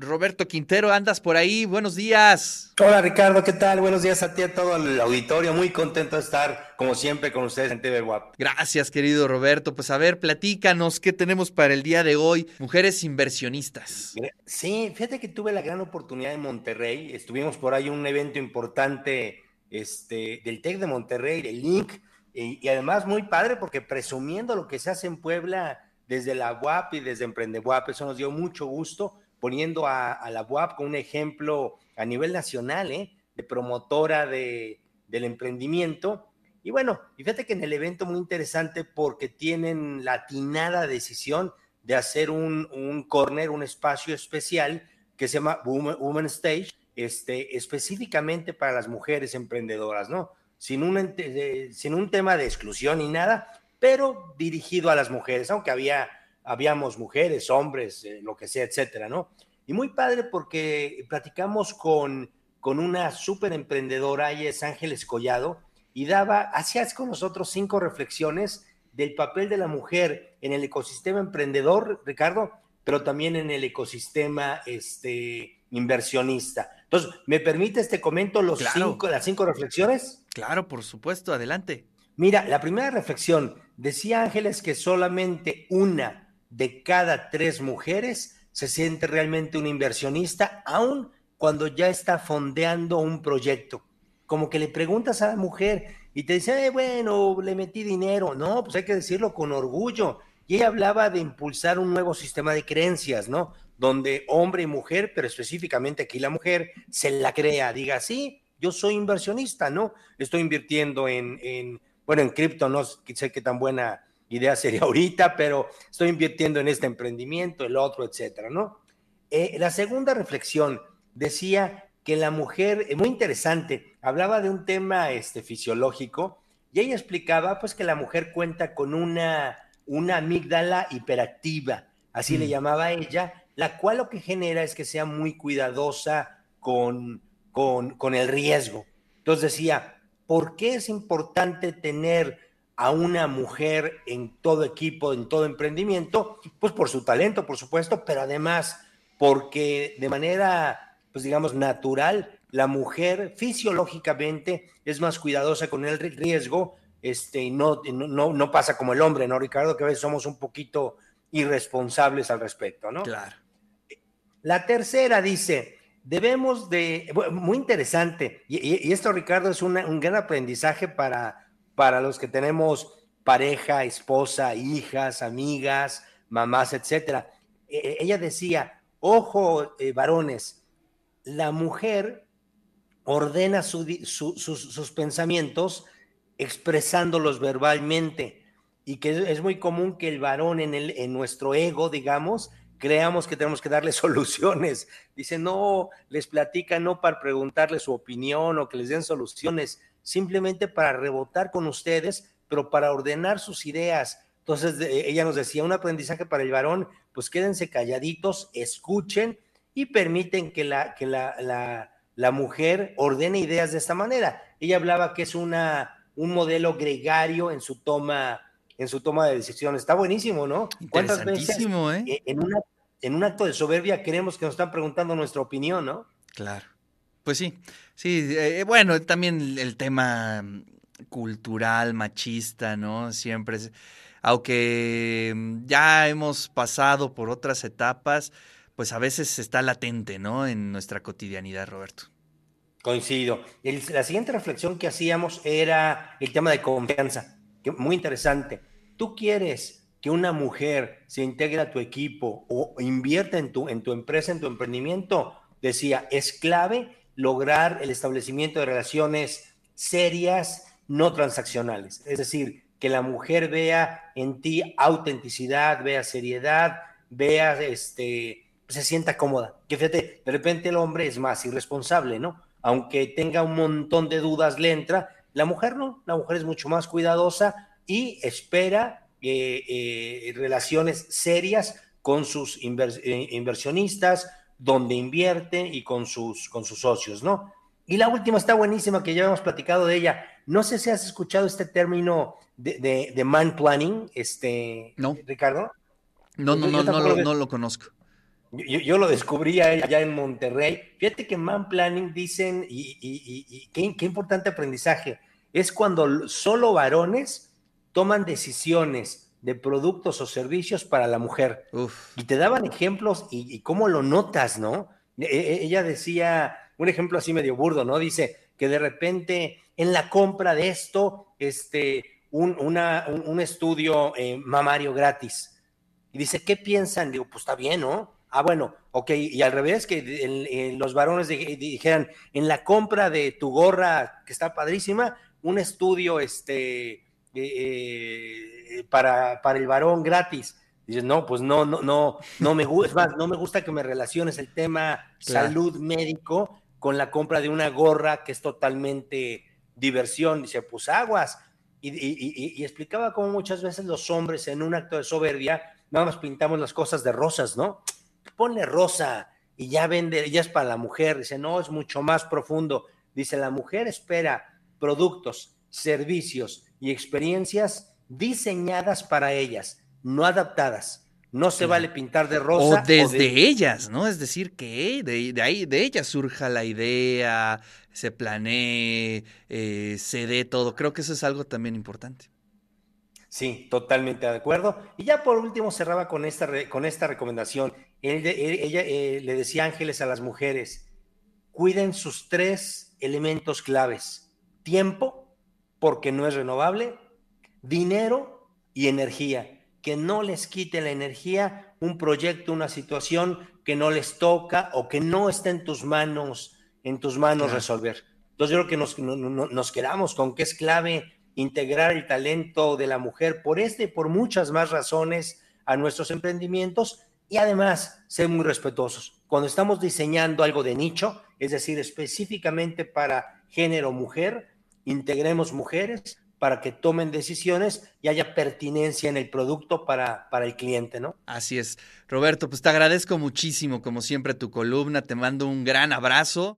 Roberto Quintero, andas por ahí, buenos días. Hola Ricardo, ¿qué tal? Buenos días a ti, a todo el auditorio, muy contento de estar como siempre con ustedes en TV WAP. Gracias querido Roberto, pues a ver, platícanos, ¿qué tenemos para el día de hoy? Mujeres inversionistas. Sí, fíjate que tuve la gran oportunidad en Monterrey, estuvimos por ahí un evento importante este, del TEC de Monterrey, del Link, y, y además muy padre porque presumiendo lo que se hace en Puebla desde la WAP y desde Emprende WAP, eso nos dio mucho gusto poniendo a, la UAP como un ejemplo a nivel nacional, ¿eh? de promotora de, del emprendimiento. Y bueno, fíjate que en el evento muy interesante porque tienen la atinada decisión de hacer un, un corner, un espacio especial que se llama Woman, Stage, este, específicamente para las mujeres emprendedoras, ¿no? Sin un, sin un tema de exclusión ni nada, pero dirigido a las mujeres, aunque había habíamos mujeres, hombres, eh, lo que sea, etcétera, ¿no? Y muy padre porque platicamos con, con una súper emprendedora, ella es Ángeles Collado, y daba, hacías con nosotros cinco reflexiones del papel de la mujer en el ecosistema emprendedor, Ricardo, pero también en el ecosistema este, inversionista. Entonces, ¿me permite este comento los cinco, las cinco reflexiones? Claro, por supuesto, adelante. Mira, la primera reflexión, decía Ángeles que solamente una de cada tres mujeres se siente realmente un inversionista, aun cuando ya está fondeando un proyecto. Como que le preguntas a la mujer y te dice, bueno, le metí dinero. No, pues hay que decirlo con orgullo. Y ella hablaba de impulsar un nuevo sistema de creencias, ¿no? Donde hombre y mujer, pero específicamente aquí la mujer, se la crea, diga, sí, yo soy inversionista, ¿no? Estoy invirtiendo en, en bueno, en cripto, no sé qué tan buena idea sería ahorita, pero estoy invirtiendo en este emprendimiento, el otro, etcétera, ¿no? Eh, la segunda reflexión decía que la mujer, eh, muy interesante, hablaba de un tema este, fisiológico y ella explicaba pues que la mujer cuenta con una, una amígdala hiperactiva, así le mm. llamaba ella, la cual lo que genera es que sea muy cuidadosa con, con, con el riesgo. Entonces decía, ¿por qué es importante tener a una mujer en todo equipo, en todo emprendimiento, pues por su talento, por supuesto, pero además porque de manera, pues digamos, natural, la mujer fisiológicamente es más cuidadosa con el riesgo, este, no, no, no pasa como el hombre, ¿no, Ricardo? Que a veces somos un poquito irresponsables al respecto, ¿no? Claro. La tercera dice, debemos de, muy interesante, y, esto, Ricardo, es un gran aprendizaje para para los que tenemos pareja, esposa, hijas, amigas, mamás, etcétera. E, e, ella decía, ojo, eh, varones, la mujer ordena sus, pensamientos expresándolos verbalmente y que es muy común que el varón en, en nuestro ego, digamos, creamos que tenemos que darle soluciones. Dice, no, les platica no para preguntarle su opinión o que les den soluciones, simplemente para rebotar con ustedes, pero para ordenar sus ideas. Entonces, ella nos decía, un aprendizaje para el varón, pues quédense calladitos, escuchen y permiten que la, que la, la, mujer ordene ideas de esta manera. Ella hablaba que es una, un modelo gregario en su toma en su toma de decisiones. Está buenísimo, ¿no? ¿Cuántas veces ¿eh? en, una, en un acto de soberbia creemos que nos están preguntando nuestra opinión, ¿no? Claro. Pues sí, sí, eh, bueno, también el tema cultural, machista, ¿no? Siempre, aunque mm, ya hemos pasado por otras etapas, pues a veces está latente, ¿no? En nuestra cotidianidad, Roberto. Coincido. la siguiente reflexión que hacíamos era el tema de confianza, muy interesante. ¿Tú quieres que una mujer se integre a tu equipo o invierta en tu, en tu empresa, en tu emprendimiento? Decía, es clave lograr el establecimiento de relaciones serias, no transaccionales. Es decir, que la mujer vea en ti autenticidad, vea seriedad, vea, este, se sienta cómoda. Que fíjate, de repente el hombre es más irresponsable, ¿no? Aunque tenga un montón de dudas, le entra. La mujer no, la mujer es mucho más cuidadosa y espera eh, eh, relaciones serias con sus eh, inversionistas, donde invierte y con sus, con sus socios, ¿no? Y la última está buenísima, que ya hemos platicado de ella. No sé si has escuchado este término de, de, man planning, este, no. Ricardo. No, no, no, no, lo, no lo conozco. Yo, lo descubrí allá en Monterrey. Fíjate que Man Planning dicen, y, qué, qué, importante aprendizaje, es cuando solo varones toman decisiones de productos o servicios para la mujer. Y te daban ejemplos y, cómo lo notas, ¿no? E, e, ella decía, un ejemplo así medio burdo, ¿no? Dice que de repente en la compra de esto, este, un, un, estudio eh, mamario gratis. Y dice, ¿qué piensan? Digo, pues está bien, ¿no? Ah, bueno, ok, y al revés, que los varones dijeran, en la compra de tu gorra, que está padrísima, un estudio este, eh, eh, para, para el varón gratis. Dices, no, pues no, no, no, no me gusta, no me gusta que me relaciones el tema salud médico con la compra de una gorra que es totalmente diversión. Dice, pues aguas. Y, y, explicaba cómo muchas veces los hombres en un acto de soberbia nada más pintamos las cosas de rosas, ¿no? Ponle rosa y ya vende, ya es para la mujer. Dice, no, es mucho más profundo. Dice, la mujer espera productos, servicios y experiencias diseñadas para ellas, no adaptadas. No se vale pintar de rosa. O desde ellas, ¿no? Es decir, que de, ahí, de ellas surja la idea, se planee, eh, se dé todo. Creo que eso es algo también importante. Sí, totalmente de acuerdo. Y ya por último cerraba con esta, con esta recomendación. ella eh, le decía Ángeles a las mujeres, cuiden sus tres elementos claves. Tiempo, porque no es renovable, dinero y energía que no les quite la energía un proyecto, una situación que no les toca o que no está en tus manos, en tus manos resolver. Entonces yo creo que nos, nos quedamos con que es clave integrar el talento de la mujer por este y por muchas más razones a nuestros emprendimientos y además ser muy respetuosos. Cuando estamos diseñando algo de nicho, es decir, específicamente para género mujer, integremos mujeres, para que tomen decisiones y haya pertinencia en el producto para, para el cliente, ¿no? Así es. Roberto, pues te agradezco muchísimo, como siempre, tu columna. Te mando un gran abrazo.